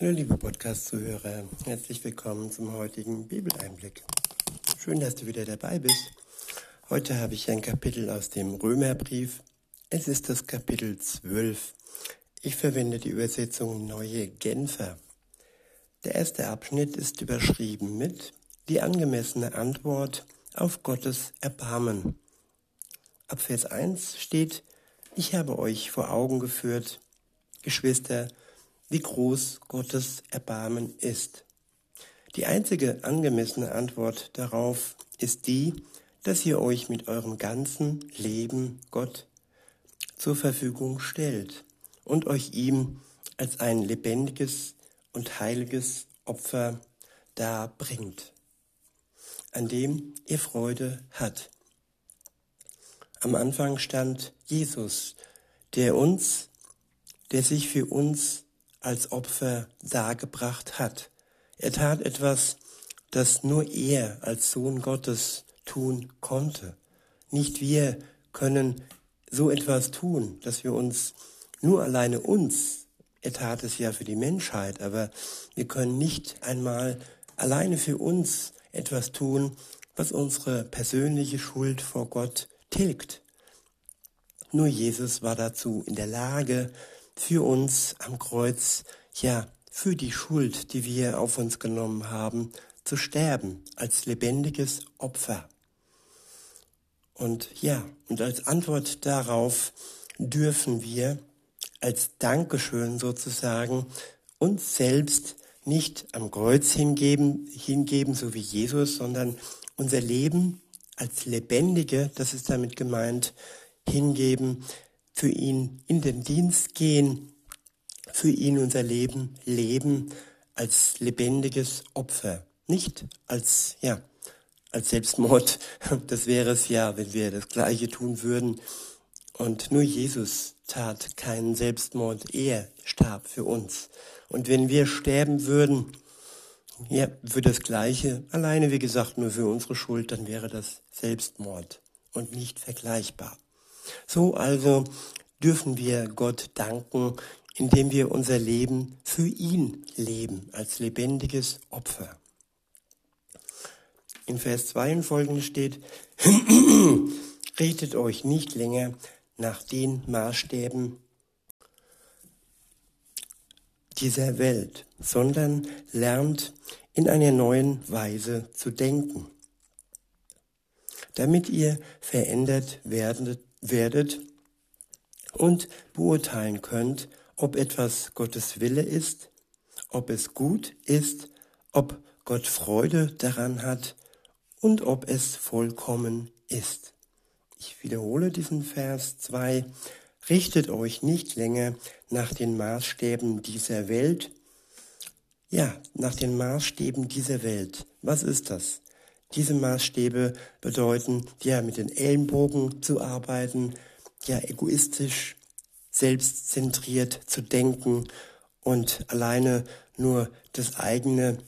Hallo liebe Podcast-Zuhörer, herzlich willkommen zum heutigen Bibeleinblick. Schön, dass du wieder dabei bist. Heute habe ich ein Kapitel aus dem Römerbrief. Es ist das Kapitel 12. Ich verwende die Übersetzung Neue Genfer. Der erste Abschnitt ist überschrieben mit die angemessene Antwort auf Gottes Erbarmen. Ab Vers 1 steht, ich habe euch vor Augen geführt, Geschwister, wie groß Gottes Erbarmen ist. Die einzige angemessene Antwort darauf ist die, dass ihr euch mit eurem ganzen Leben Gott zur Verfügung stellt und euch ihm als ein lebendiges und heiliges Opfer darbringt, an dem ihr Freude hat. Am Anfang stand Jesus, der uns, der sich für uns als Opfer dargebracht hat. Er tat etwas, das nur er als Sohn Gottes tun konnte. Nicht wir können so etwas tun, dass wir uns nur alleine uns, er tat es ja für die Menschheit, aber wir können nicht einmal alleine für uns etwas tun, was unsere persönliche Schuld vor Gott tilgt. Nur Jesus war dazu in der Lage, für uns am Kreuz, ja, für die Schuld, die wir auf uns genommen haben, zu sterben als lebendiges Opfer. Und ja, und als Antwort darauf dürfen wir als Dankeschön sozusagen uns selbst nicht am Kreuz hingeben, hingeben, so wie Jesus, sondern unser Leben als lebendige, das ist damit gemeint, hingeben, für ihn in den Dienst gehen, für ihn unser Leben leben als lebendiges Opfer, nicht als, ja, als Selbstmord. Das wäre es ja, wenn wir das Gleiche tun würden. Und nur Jesus tat keinen Selbstmord, er starb für uns. Und wenn wir sterben würden, ja, für das Gleiche, alleine wie gesagt nur für unsere Schuld, dann wäre das Selbstmord und nicht vergleichbar. So also dürfen wir Gott danken, indem wir unser Leben für ihn leben, als lebendiges Opfer. In Vers 2 und folgende steht, Redet euch nicht länger nach den Maßstäben dieser Welt, sondern lernt in einer neuen Weise zu denken, damit ihr verändert werdet, werdet und beurteilen könnt, ob etwas Gottes Wille ist, ob es gut ist, ob Gott Freude daran hat und ob es vollkommen ist. Ich wiederhole diesen Vers 2. Richtet euch nicht länger nach den Maßstäben dieser Welt. Ja, nach den Maßstäben dieser Welt. Was ist das? Diese Maßstäbe bedeuten, ja, mit den Ellenbogen zu arbeiten, ja, egoistisch, selbstzentriert zu denken und alleine nur das eigene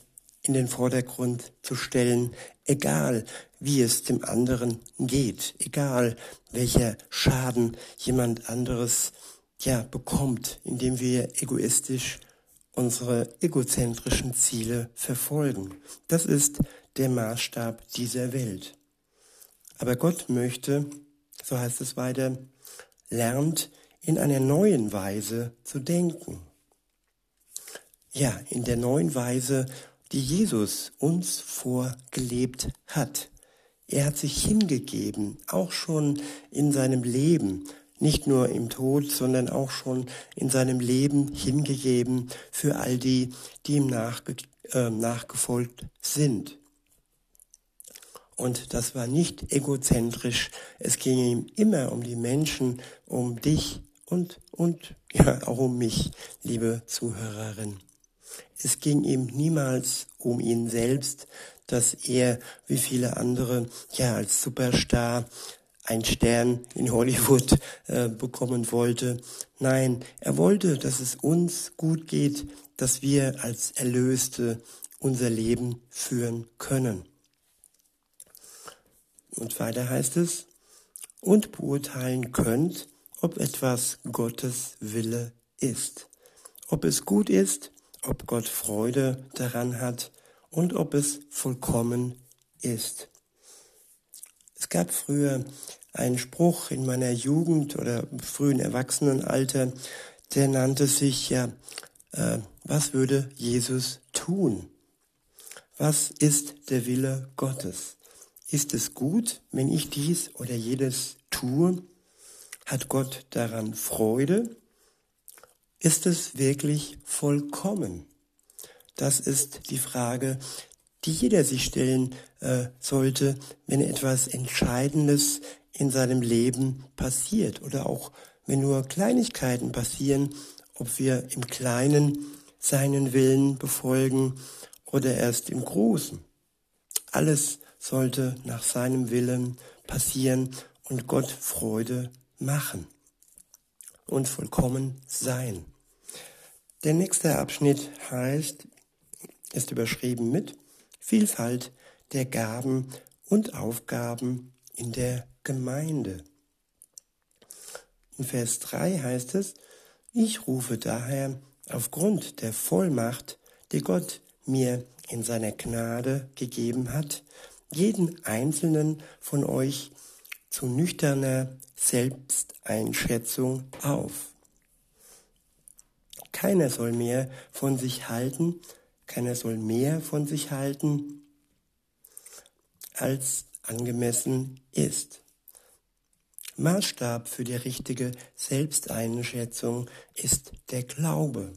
in den Vordergrund zu stellen, egal wie es dem anderen geht, egal welcher Schaden jemand anderes ja bekommt, indem wir egoistisch unsere egozentrischen Ziele verfolgen. Das ist der Maßstab dieser Welt. Aber Gott möchte, so heißt es weiter, lernt in einer neuen Weise zu denken. Ja, in der neuen Weise, die Jesus uns vorgelebt hat. Er hat sich hingegeben, auch schon in seinem Leben, nicht nur im Tod, sondern auch schon in seinem Leben hingegeben für all die, die ihm nachge äh, nachgefolgt sind. Und das war nicht egozentrisch. Es ging ihm immer um die Menschen, um dich und, und ja, auch um mich, liebe Zuhörerin. Es ging ihm niemals um ihn selbst, dass er, wie viele andere, ja, als Superstar ein Stern in Hollywood äh, bekommen wollte. Nein, er wollte, dass es uns gut geht, dass wir als Erlöste unser Leben führen können. Und weiter heißt es, und beurteilen könnt, ob etwas Gottes Wille ist. Ob es gut ist, ob Gott Freude daran hat und ob es vollkommen ist. Es gab früher einen Spruch in meiner Jugend oder frühen Erwachsenenalter, der nannte sich ja, äh, was würde Jesus tun? Was ist der Wille Gottes? Ist es gut, wenn ich dies oder jedes tue? Hat Gott daran Freude? Ist es wirklich vollkommen? Das ist die Frage, die jeder sich stellen äh, sollte, wenn etwas Entscheidendes in seinem Leben passiert oder auch wenn nur Kleinigkeiten passieren, ob wir im Kleinen seinen Willen befolgen oder erst im Großen. Alles sollte nach seinem Willen passieren und Gott Freude machen und vollkommen sein. Der nächste Abschnitt heißt, ist überschrieben mit Vielfalt der Gaben und Aufgaben in der Gemeinde. In Vers 3 heißt es, ich rufe daher aufgrund der Vollmacht, die Gott mir in seiner Gnade gegeben hat, jeden einzelnen von euch zu nüchterner Selbsteinschätzung auf. Keiner soll mehr von sich halten, keiner soll mehr von sich halten, als angemessen ist. Maßstab für die richtige Selbsteinschätzung ist der Glaube,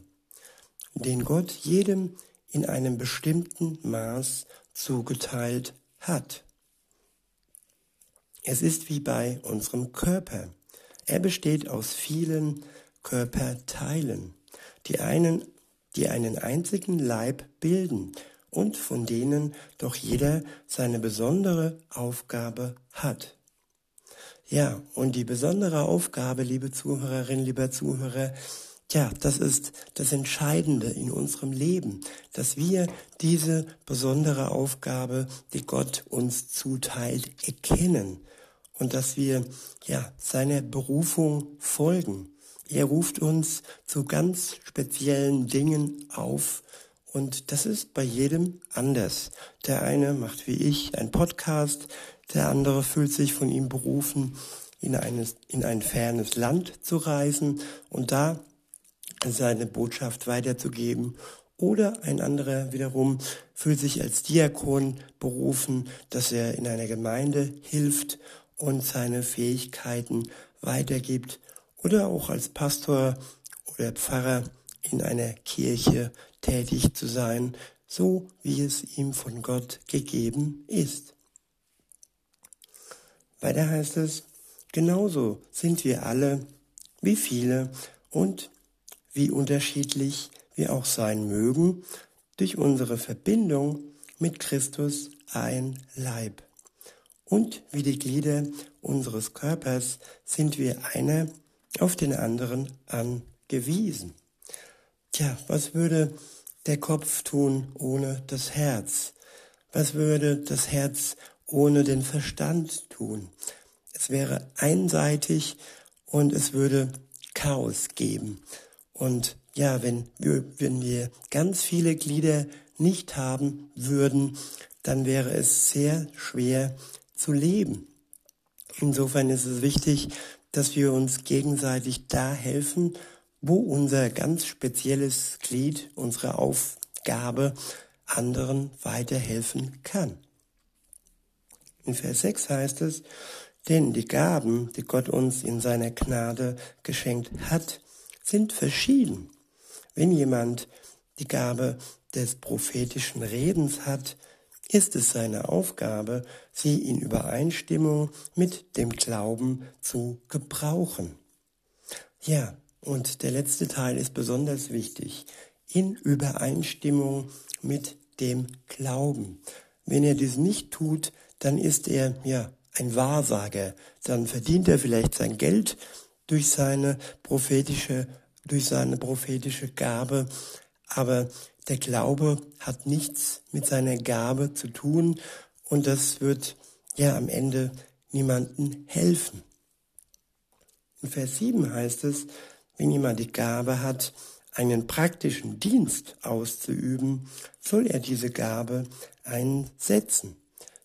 den Gott jedem in einem bestimmten Maß zugeteilt hat. Es ist wie bei unserem Körper. Er besteht aus vielen Körperteilen, die einen, die einen einzigen Leib bilden und von denen doch jeder seine besondere Aufgabe hat. Ja, und die besondere Aufgabe, liebe Zuhörerin, lieber Zuhörer, ja, das ist das Entscheidende in unserem Leben, dass wir diese besondere Aufgabe, die Gott uns zuteilt, erkennen und dass wir ja seiner Berufung folgen. Er ruft uns zu ganz speziellen Dingen auf und das ist bei jedem anders. Der eine macht wie ich einen Podcast, der andere fühlt sich von ihm berufen, in, eines, in ein fernes Land zu reisen und da seine Botschaft weiterzugeben. Oder ein anderer wiederum fühlt sich als Diakon berufen, dass er in einer Gemeinde hilft und seine Fähigkeiten weitergibt. Oder auch als Pastor oder Pfarrer in einer Kirche tätig zu sein, so wie es ihm von Gott gegeben ist. Weiter heißt es, genauso sind wir alle, wie viele und wie unterschiedlich wir auch sein mögen, durch unsere Verbindung mit Christus ein Leib. Und wie die Glieder unseres Körpers sind wir einer auf den anderen angewiesen. Tja, was würde der Kopf tun ohne das Herz? Was würde das Herz ohne den Verstand tun. Es wäre einseitig und es würde Chaos geben. Und ja, wenn wir, wenn wir ganz viele Glieder nicht haben würden, dann wäre es sehr schwer zu leben. Insofern ist es wichtig, dass wir uns gegenseitig da helfen, wo unser ganz spezielles Glied, unsere Aufgabe anderen weiterhelfen kann. In Vers 6 heißt es, denn die Gaben, die Gott uns in seiner Gnade geschenkt hat, sind verschieden. Wenn jemand die Gabe des prophetischen Redens hat, ist es seine Aufgabe, sie in Übereinstimmung mit dem Glauben zu gebrauchen. Ja, und der letzte Teil ist besonders wichtig. In Übereinstimmung mit dem Glauben. Wenn er dies nicht tut, dann ist er ja ein Wahrsager. Dann verdient er vielleicht sein Geld durch seine prophetische, durch seine prophetische Gabe. Aber der Glaube hat nichts mit seiner Gabe zu tun und das wird ja am Ende niemanden helfen. In Vers 7 heißt es, wenn jemand die Gabe hat, einen praktischen Dienst auszuüben, soll er diese Gabe einsetzen.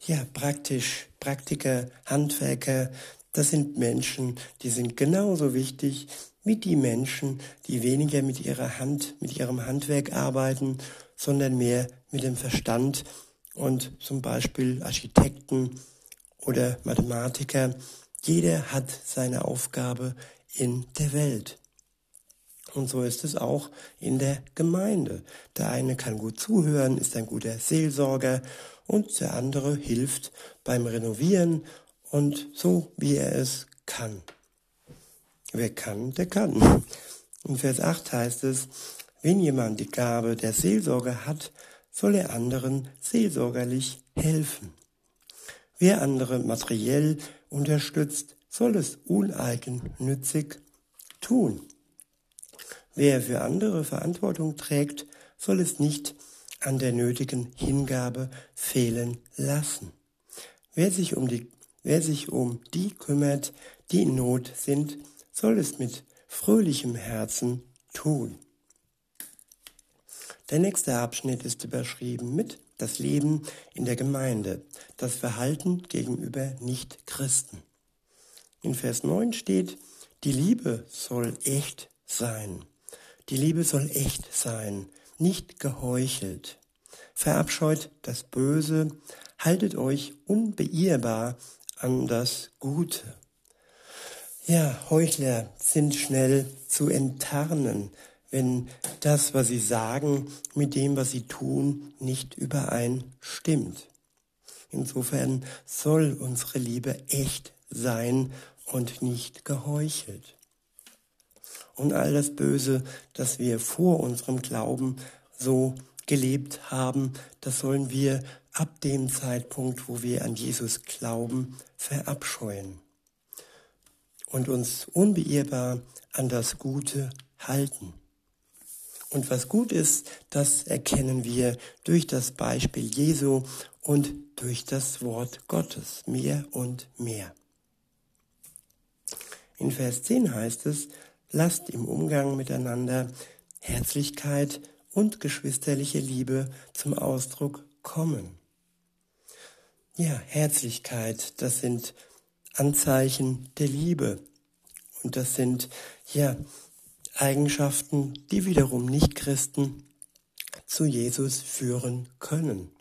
Ja, praktisch, Praktiker, Handwerker, das sind Menschen, die sind genauso wichtig wie die Menschen, die weniger mit ihrer Hand, mit ihrem Handwerk arbeiten, sondern mehr mit dem Verstand und zum Beispiel Architekten oder Mathematiker. Jeder hat seine Aufgabe in der Welt. Und so ist es auch in der Gemeinde. Der eine kann gut zuhören, ist ein guter Seelsorger und der andere hilft beim Renovieren und so, wie er es kann. Wer kann, der kann. In Vers 8 heißt es, wenn jemand die Gabe der Seelsorge hat, soll er anderen seelsorgerlich helfen. Wer andere materiell unterstützt, soll es uneigennützig tun. Wer für andere Verantwortung trägt, soll es nicht an der nötigen Hingabe fehlen lassen. Wer sich um die, wer sich um die kümmert, die in Not sind, soll es mit fröhlichem Herzen tun. Der nächste Abschnitt ist überschrieben mit das Leben in der Gemeinde, das Verhalten gegenüber Nichtchristen. In Vers 9 steht, die Liebe soll echt sein. Die Liebe soll echt sein, nicht geheuchelt. Verabscheut das Böse, haltet euch unbeirrbar an das Gute. Ja, Heuchler sind schnell zu enttarnen, wenn das, was sie sagen, mit dem, was sie tun, nicht übereinstimmt. Insofern soll unsere Liebe echt sein und nicht geheuchelt. Und all das Böse, das wir vor unserem Glauben so gelebt haben, das sollen wir ab dem Zeitpunkt, wo wir an Jesus glauben, verabscheuen und uns unbeirrbar an das Gute halten. Und was gut ist, das erkennen wir durch das Beispiel Jesu und durch das Wort Gottes mehr und mehr. In Vers 10 heißt es, lasst im Umgang miteinander Herzlichkeit und geschwisterliche Liebe zum Ausdruck kommen. Ja, Herzlichkeit, das sind Anzeichen der Liebe. Und das sind ja Eigenschaften, die wiederum Nichtchristen zu Jesus führen können.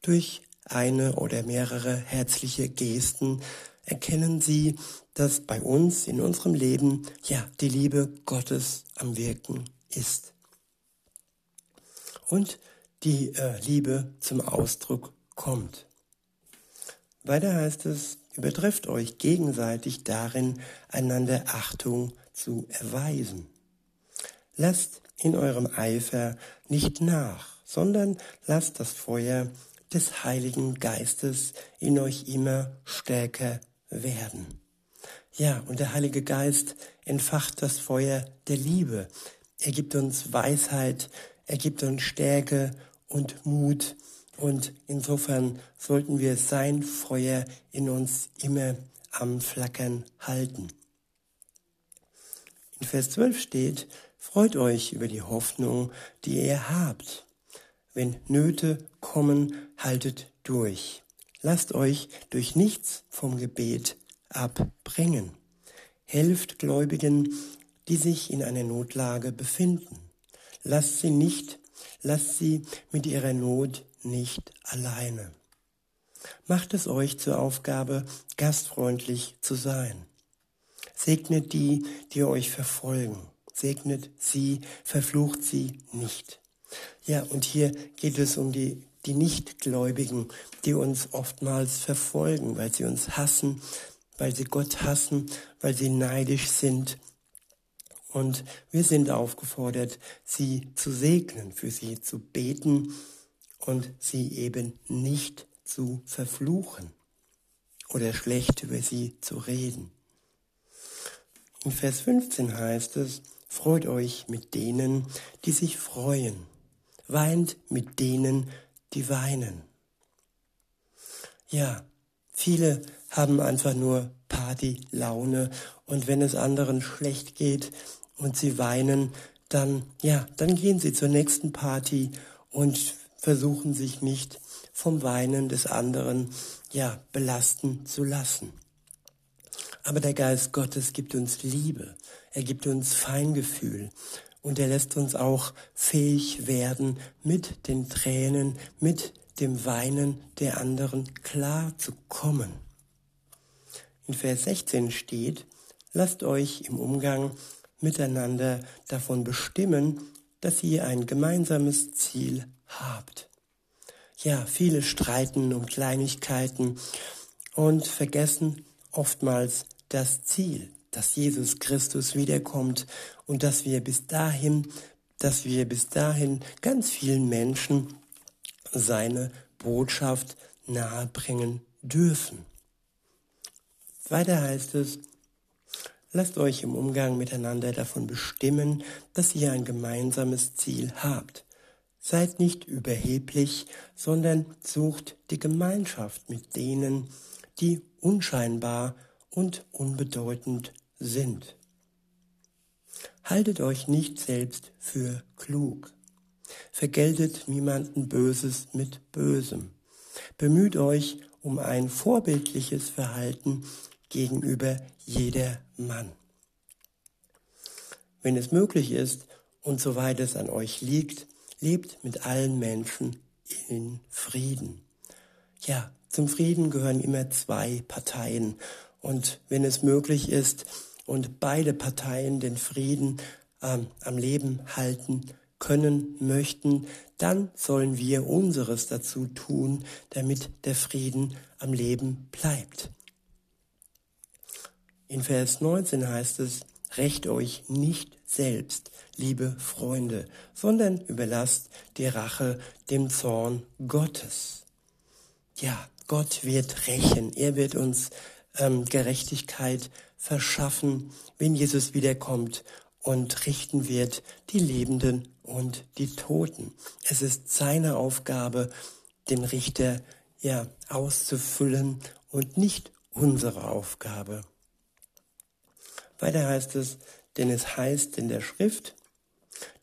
Durch eine oder mehrere herzliche Gesten erkennen sie, dass bei uns in unserem Leben ja die Liebe Gottes am Wirken ist. Und die äh, Liebe zum Ausdruck kommt. Weiter heißt es, übertrefft euch gegenseitig darin, einander Achtung zu erweisen. Lasst in eurem Eifer nicht nach, sondern lasst das Feuer des Heiligen Geistes in euch immer stärker werden. Ja, und der Heilige Geist entfacht das Feuer der Liebe. Er gibt uns Weisheit, er gibt uns Stärke und Mut. Und insofern sollten wir sein Feuer in uns immer am Flackern halten. In Vers 12 steht, Freut euch über die Hoffnung, die ihr habt. Wenn Nöte kommen, haltet durch. Lasst euch durch nichts vom Gebet abbringen. Helft Gläubigen, die sich in einer Notlage befinden. Lasst sie nicht, lasst sie mit ihrer Not nicht alleine. Macht es euch zur Aufgabe, gastfreundlich zu sein. Segnet die, die euch verfolgen segnet sie, verflucht sie nicht. Ja, und hier geht es um die, die Nichtgläubigen, die uns oftmals verfolgen, weil sie uns hassen, weil sie Gott hassen, weil sie neidisch sind. Und wir sind aufgefordert, sie zu segnen, für sie zu beten und sie eben nicht zu verfluchen oder schlecht über sie zu reden. In Vers 15 heißt es, Freut euch mit denen, die sich freuen. Weint mit denen, die weinen. Ja, viele haben einfach nur Partylaune und wenn es anderen schlecht geht und sie weinen, dann, ja, dann gehen sie zur nächsten Party und versuchen sich nicht vom Weinen des anderen, ja, belasten zu lassen. Aber der Geist Gottes gibt uns Liebe, er gibt uns Feingefühl und er lässt uns auch fähig werden, mit den Tränen, mit dem Weinen der anderen klar zu kommen. In Vers 16 steht, lasst euch im Umgang miteinander davon bestimmen, dass ihr ein gemeinsames Ziel habt. Ja, viele streiten um Kleinigkeiten und vergessen oftmals das Ziel, dass Jesus Christus wiederkommt und dass wir bis dahin, dass wir bis dahin ganz vielen Menschen seine Botschaft nahebringen dürfen. Weiter heißt es, lasst euch im Umgang miteinander davon bestimmen, dass ihr ein gemeinsames Ziel habt. Seid nicht überheblich, sondern sucht die Gemeinschaft mit denen, die unscheinbar und unbedeutend sind. Haltet euch nicht selbst für klug. Vergeltet niemanden Böses mit Bösem. Bemüht euch um ein vorbildliches Verhalten gegenüber jeder Mann. Wenn es möglich ist und soweit es an euch liegt, lebt mit allen Menschen in Frieden. Ja, zum Frieden gehören immer zwei Parteien. Und wenn es möglich ist und beide Parteien den Frieden ähm, am Leben halten können, möchten, dann sollen wir unseres dazu tun, damit der Frieden am Leben bleibt. In Vers 19 heißt es, Recht euch nicht selbst, liebe Freunde, sondern überlasst die Rache dem Zorn Gottes. Ja, Gott wird rächen. Er wird uns ähm, Gerechtigkeit verschaffen, wenn Jesus wiederkommt und richten wird die Lebenden und die Toten. Es ist seine Aufgabe, den Richter ja auszufüllen und nicht unsere Aufgabe. Weiter heißt es, denn es heißt in der Schrift,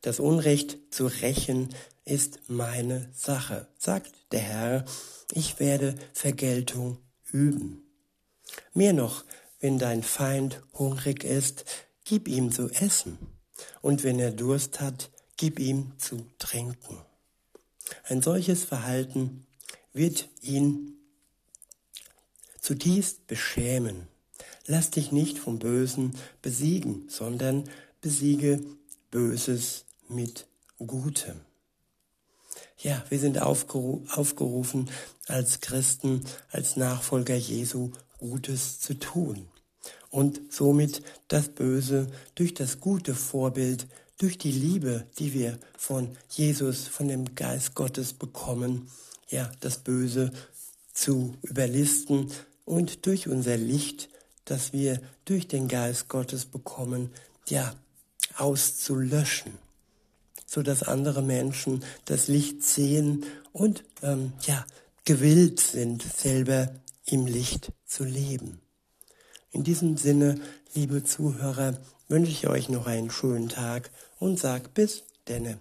das Unrecht zu rächen ist meine Sache, sagt der Herr, ich werde Vergeltung üben. Mehr noch, wenn dein Feind hungrig ist, gib ihm zu essen, und wenn er Durst hat, gib ihm zu trinken. Ein solches Verhalten wird ihn zutiefst beschämen. Lass dich nicht vom Bösen besiegen, sondern besiege Böses mit Gutem. Ja, wir sind aufgeru aufgerufen, als Christen, als Nachfolger Jesu Gutes zu tun und somit das Böse durch das gute Vorbild, durch die Liebe, die wir von Jesus, von dem Geist Gottes bekommen, ja, das Böse zu überlisten und durch unser Licht das wir durch den Geist Gottes bekommen, ja, auszulöschen, so dass andere Menschen das Licht sehen und ähm, ja, gewillt sind, selber im Licht zu leben. In diesem Sinne, liebe Zuhörer, wünsche ich euch noch einen schönen Tag und sag bis denne.